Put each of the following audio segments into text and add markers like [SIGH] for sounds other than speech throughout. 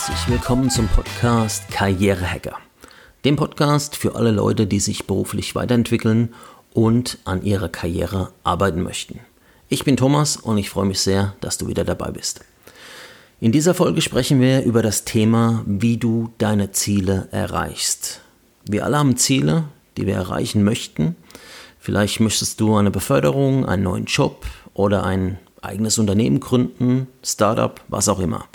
Herzlich willkommen zum Podcast Karrierehacker. Dem Podcast für alle Leute, die sich beruflich weiterentwickeln und an ihrer Karriere arbeiten möchten. Ich bin Thomas und ich freue mich sehr, dass du wieder dabei bist. In dieser Folge sprechen wir über das Thema, wie du deine Ziele erreichst. Wir alle haben Ziele, die wir erreichen möchten. Vielleicht möchtest du eine Beförderung, einen neuen Job oder ein eigenes Unternehmen gründen, Startup, was auch immer.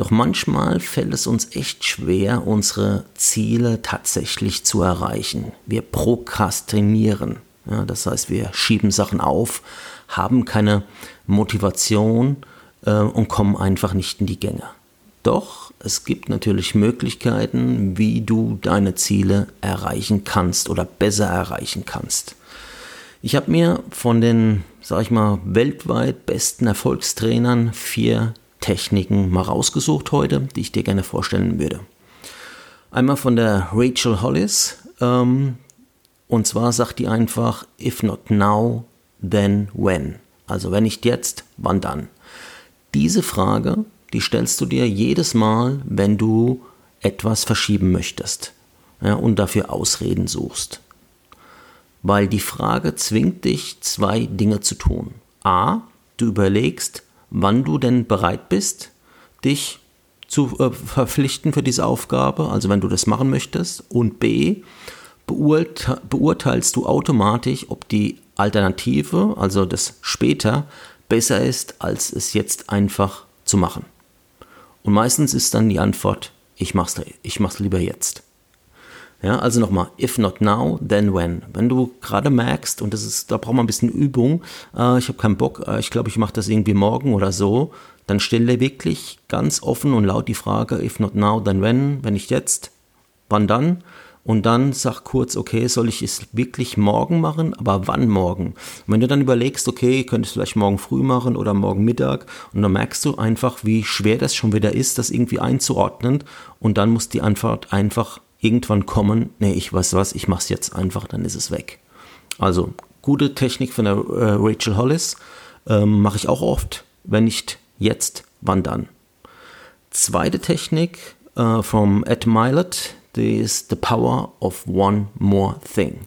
Doch manchmal fällt es uns echt schwer, unsere Ziele tatsächlich zu erreichen. Wir prokrastinieren. Ja, das heißt, wir schieben Sachen auf, haben keine Motivation äh, und kommen einfach nicht in die Gänge. Doch es gibt natürlich Möglichkeiten, wie du deine Ziele erreichen kannst oder besser erreichen kannst. Ich habe mir von den, sag ich mal, weltweit besten Erfolgstrainern vier Techniken mal rausgesucht heute, die ich dir gerne vorstellen würde. Einmal von der Rachel Hollis. Ähm, und zwar sagt die einfach, if not now, then when. Also wenn nicht jetzt, wann dann? Diese Frage, die stellst du dir jedes Mal, wenn du etwas verschieben möchtest ja, und dafür Ausreden suchst. Weil die Frage zwingt dich, zwei Dinge zu tun. A, du überlegst, wann du denn bereit bist, dich zu äh, verpflichten für diese Aufgabe, also wenn du das machen möchtest. Und B, beurte beurteilst du automatisch, ob die Alternative, also das später, besser ist, als es jetzt einfach zu machen. Und meistens ist dann die Antwort, ich mach's, ich mach's lieber jetzt. Ja, also nochmal, if not now, then when. Wenn du gerade merkst, und das ist, da braucht man ein bisschen Übung, äh, ich habe keinen Bock, äh, ich glaube, ich mache das irgendwie morgen oder so, dann stelle wirklich ganz offen und laut die Frage, if not now, then when, wenn nicht jetzt, wann dann? Und dann sag kurz, okay, soll ich es wirklich morgen machen, aber wann morgen? Und wenn du dann überlegst, okay, könntest du vielleicht morgen früh machen oder morgen Mittag, und dann merkst du einfach, wie schwer das schon wieder ist, das irgendwie einzuordnen, und dann muss die Antwort einfach irgendwann kommen, nee, ich weiß was, ich mach's jetzt einfach, dann ist es weg. Also, gute Technik von der äh, Rachel Hollis, ähm, mache ich auch oft, wenn nicht jetzt, wann dann. Zweite Technik äh, vom Ed Milet, die ist The Power of One More Thing.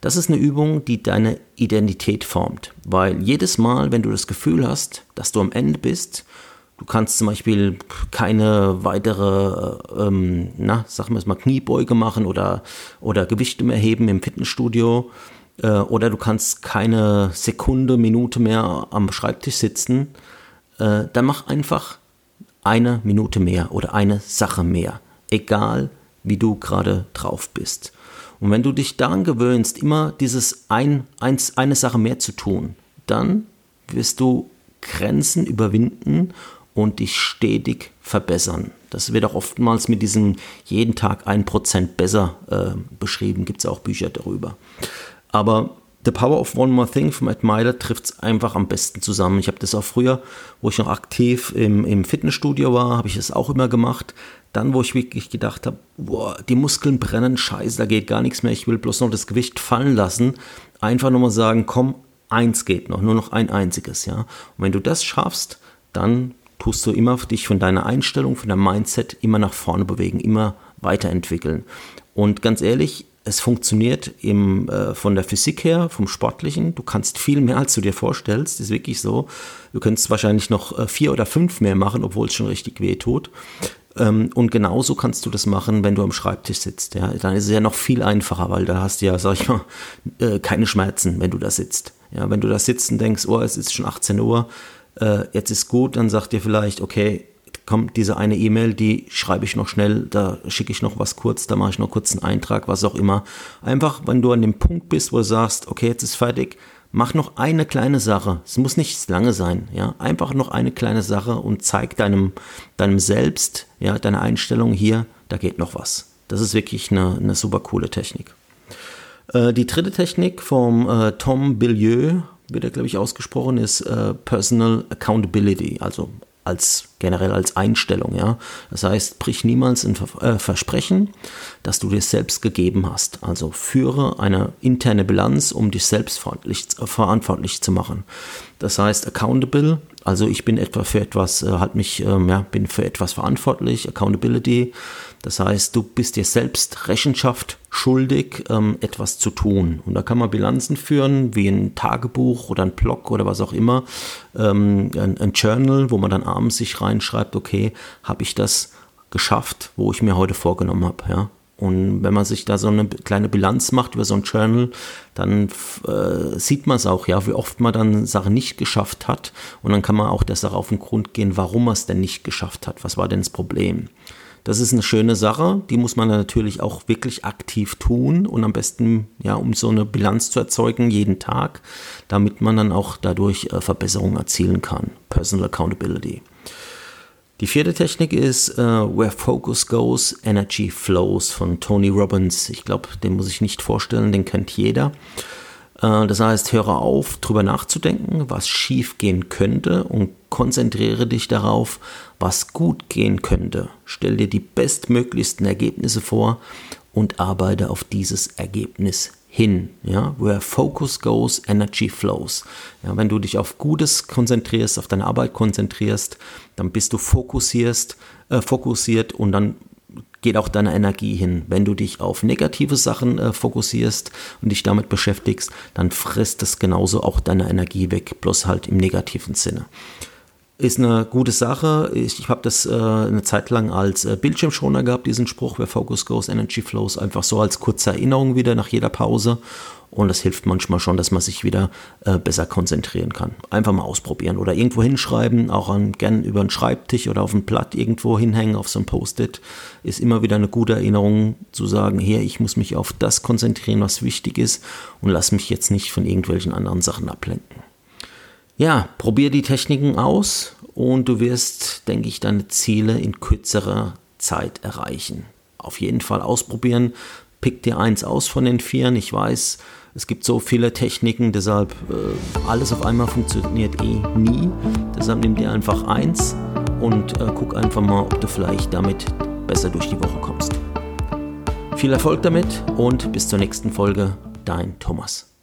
Das ist eine Übung, die deine Identität formt, weil jedes Mal, wenn du das Gefühl hast, dass du am Ende bist Du kannst zum Beispiel keine weitere, ähm, na, sagen wir es mal, Kniebeuge machen oder, oder Gewichte mehr heben im Fitnessstudio. Äh, oder du kannst keine Sekunde, Minute mehr am Schreibtisch sitzen. Äh, dann mach einfach eine Minute mehr oder eine Sache mehr. Egal, wie du gerade drauf bist. Und wenn du dich daran gewöhnst, immer dieses ein, eins, eine Sache mehr zu tun, dann wirst du Grenzen überwinden und dich stetig verbessern. Das wird auch oftmals mit diesem jeden Tag ein Prozent besser äh, beschrieben, gibt es auch Bücher darüber. Aber The Power of One More Thing vom Ed Myler trifft es einfach am besten zusammen. Ich habe das auch früher, wo ich noch aktiv im, im Fitnessstudio war, habe ich das auch immer gemacht. Dann, wo ich wirklich gedacht habe, die Muskeln brennen, scheiße, da geht gar nichts mehr, ich will bloß noch das Gewicht fallen lassen. Einfach nochmal sagen, komm, eins geht noch, nur noch ein einziges, ja. Und wenn du das schaffst, dann tust du immer dich von deiner Einstellung, von deinem Mindset immer nach vorne bewegen, immer weiterentwickeln. Und ganz ehrlich, es funktioniert im, äh, von der Physik her, vom Sportlichen. Du kannst viel mehr, als du dir vorstellst. Ist wirklich so. Du könntest wahrscheinlich noch äh, vier oder fünf mehr machen, obwohl es schon richtig weh tut. Ähm, und genauso kannst du das machen, wenn du am Schreibtisch sitzt. Ja? Dann ist es ja noch viel einfacher, weil da hast du ja, sag ich mal, [LAUGHS] äh, keine Schmerzen, wenn du da sitzt. Ja, wenn du da sitzt und denkst, oh, es ist schon 18 Uhr, äh, jetzt ist gut, dann sagt ihr vielleicht, okay, kommt diese eine E-Mail, die schreibe ich noch schnell, da schicke ich noch was kurz, da mache ich noch kurz einen Eintrag, was auch immer. Einfach, wenn du an dem Punkt bist, wo du sagst, okay, jetzt ist fertig, mach noch eine kleine Sache. Es muss nicht lange sein, ja. Einfach noch eine kleine Sache und zeig deinem, deinem Selbst, ja, deine Einstellung hier, da geht noch was. Das ist wirklich eine, eine super coole Technik. Äh, die dritte Technik vom äh, Tom Billieu wird er, glaube ich, ausgesprochen, ist äh, Personal Accountability, also als generell als Einstellung, ja. Das heißt, brich niemals ein äh, Versprechen, das du dir selbst gegeben hast. Also führe eine interne Bilanz, um dich selbst verantwortlich, verantwortlich zu machen. Das heißt, accountable, Also ich bin etwa für etwas, äh, halt mich, ähm, ja, bin für etwas verantwortlich, Accountability. Das heißt, du bist dir selbst Rechenschaft schuldig, ähm, etwas zu tun. Und da kann man Bilanzen führen, wie ein Tagebuch oder ein Blog oder was auch immer, ähm, ein, ein Journal, wo man dann abends sich reinschreibt, okay, habe ich das geschafft, wo ich mir heute vorgenommen habe, ja. Und wenn man sich da so eine kleine Bilanz macht über so ein Journal, dann äh, sieht man es auch, ja, wie oft man dann Sachen nicht geschafft hat. Und dann kann man auch der Sache auf den Grund gehen, warum man es denn nicht geschafft hat. Was war denn das Problem? Das ist eine schöne Sache, die muss man natürlich auch wirklich aktiv tun und am besten, ja, um so eine Bilanz zu erzeugen, jeden Tag, damit man dann auch dadurch äh, Verbesserungen erzielen kann. Personal Accountability. Die vierte Technik ist uh, Where Focus Goes, Energy Flows von Tony Robbins. Ich glaube, den muss ich nicht vorstellen, den kennt jeder. Uh, das heißt, höre auf, drüber nachzudenken, was schief gehen könnte und konzentriere dich darauf, was gut gehen könnte. Stell dir die bestmöglichsten Ergebnisse vor und arbeite auf dieses Ergebnis hin. Ja? Where focus goes, energy flows. Ja, wenn du dich auf Gutes konzentrierst, auf deine Arbeit konzentrierst, dann bist du fokussierst, äh, fokussiert und dann geht auch deine Energie hin. Wenn du dich auf negative Sachen äh, fokussierst und dich damit beschäftigst, dann frisst es genauso auch deine Energie weg, bloß halt im negativen Sinne ist eine gute Sache. Ich, ich habe das äh, eine Zeit lang als äh, Bildschirmschoner gehabt, diesen Spruch, where focus goes, energy flows, einfach so als kurze Erinnerung wieder nach jeder Pause. Und das hilft manchmal schon, dass man sich wieder äh, besser konzentrieren kann. Einfach mal ausprobieren oder irgendwo hinschreiben, auch an, gern über einen Schreibtisch oder auf ein Blatt irgendwo hinhängen, auf so ein Post-it. Ist immer wieder eine gute Erinnerung zu sagen, hier, ich muss mich auf das konzentrieren, was wichtig ist und lass mich jetzt nicht von irgendwelchen anderen Sachen ablenken. Ja, probier die Techniken aus und du wirst, denke ich, deine Ziele in kürzerer Zeit erreichen. Auf jeden Fall ausprobieren. Pick dir eins aus von den vieren. Ich weiß, es gibt so viele Techniken, deshalb äh, alles auf einmal funktioniert eh nie. Deshalb nimm dir einfach eins und äh, guck einfach mal, ob du vielleicht damit besser durch die Woche kommst. Viel Erfolg damit und bis zur nächsten Folge. Dein Thomas.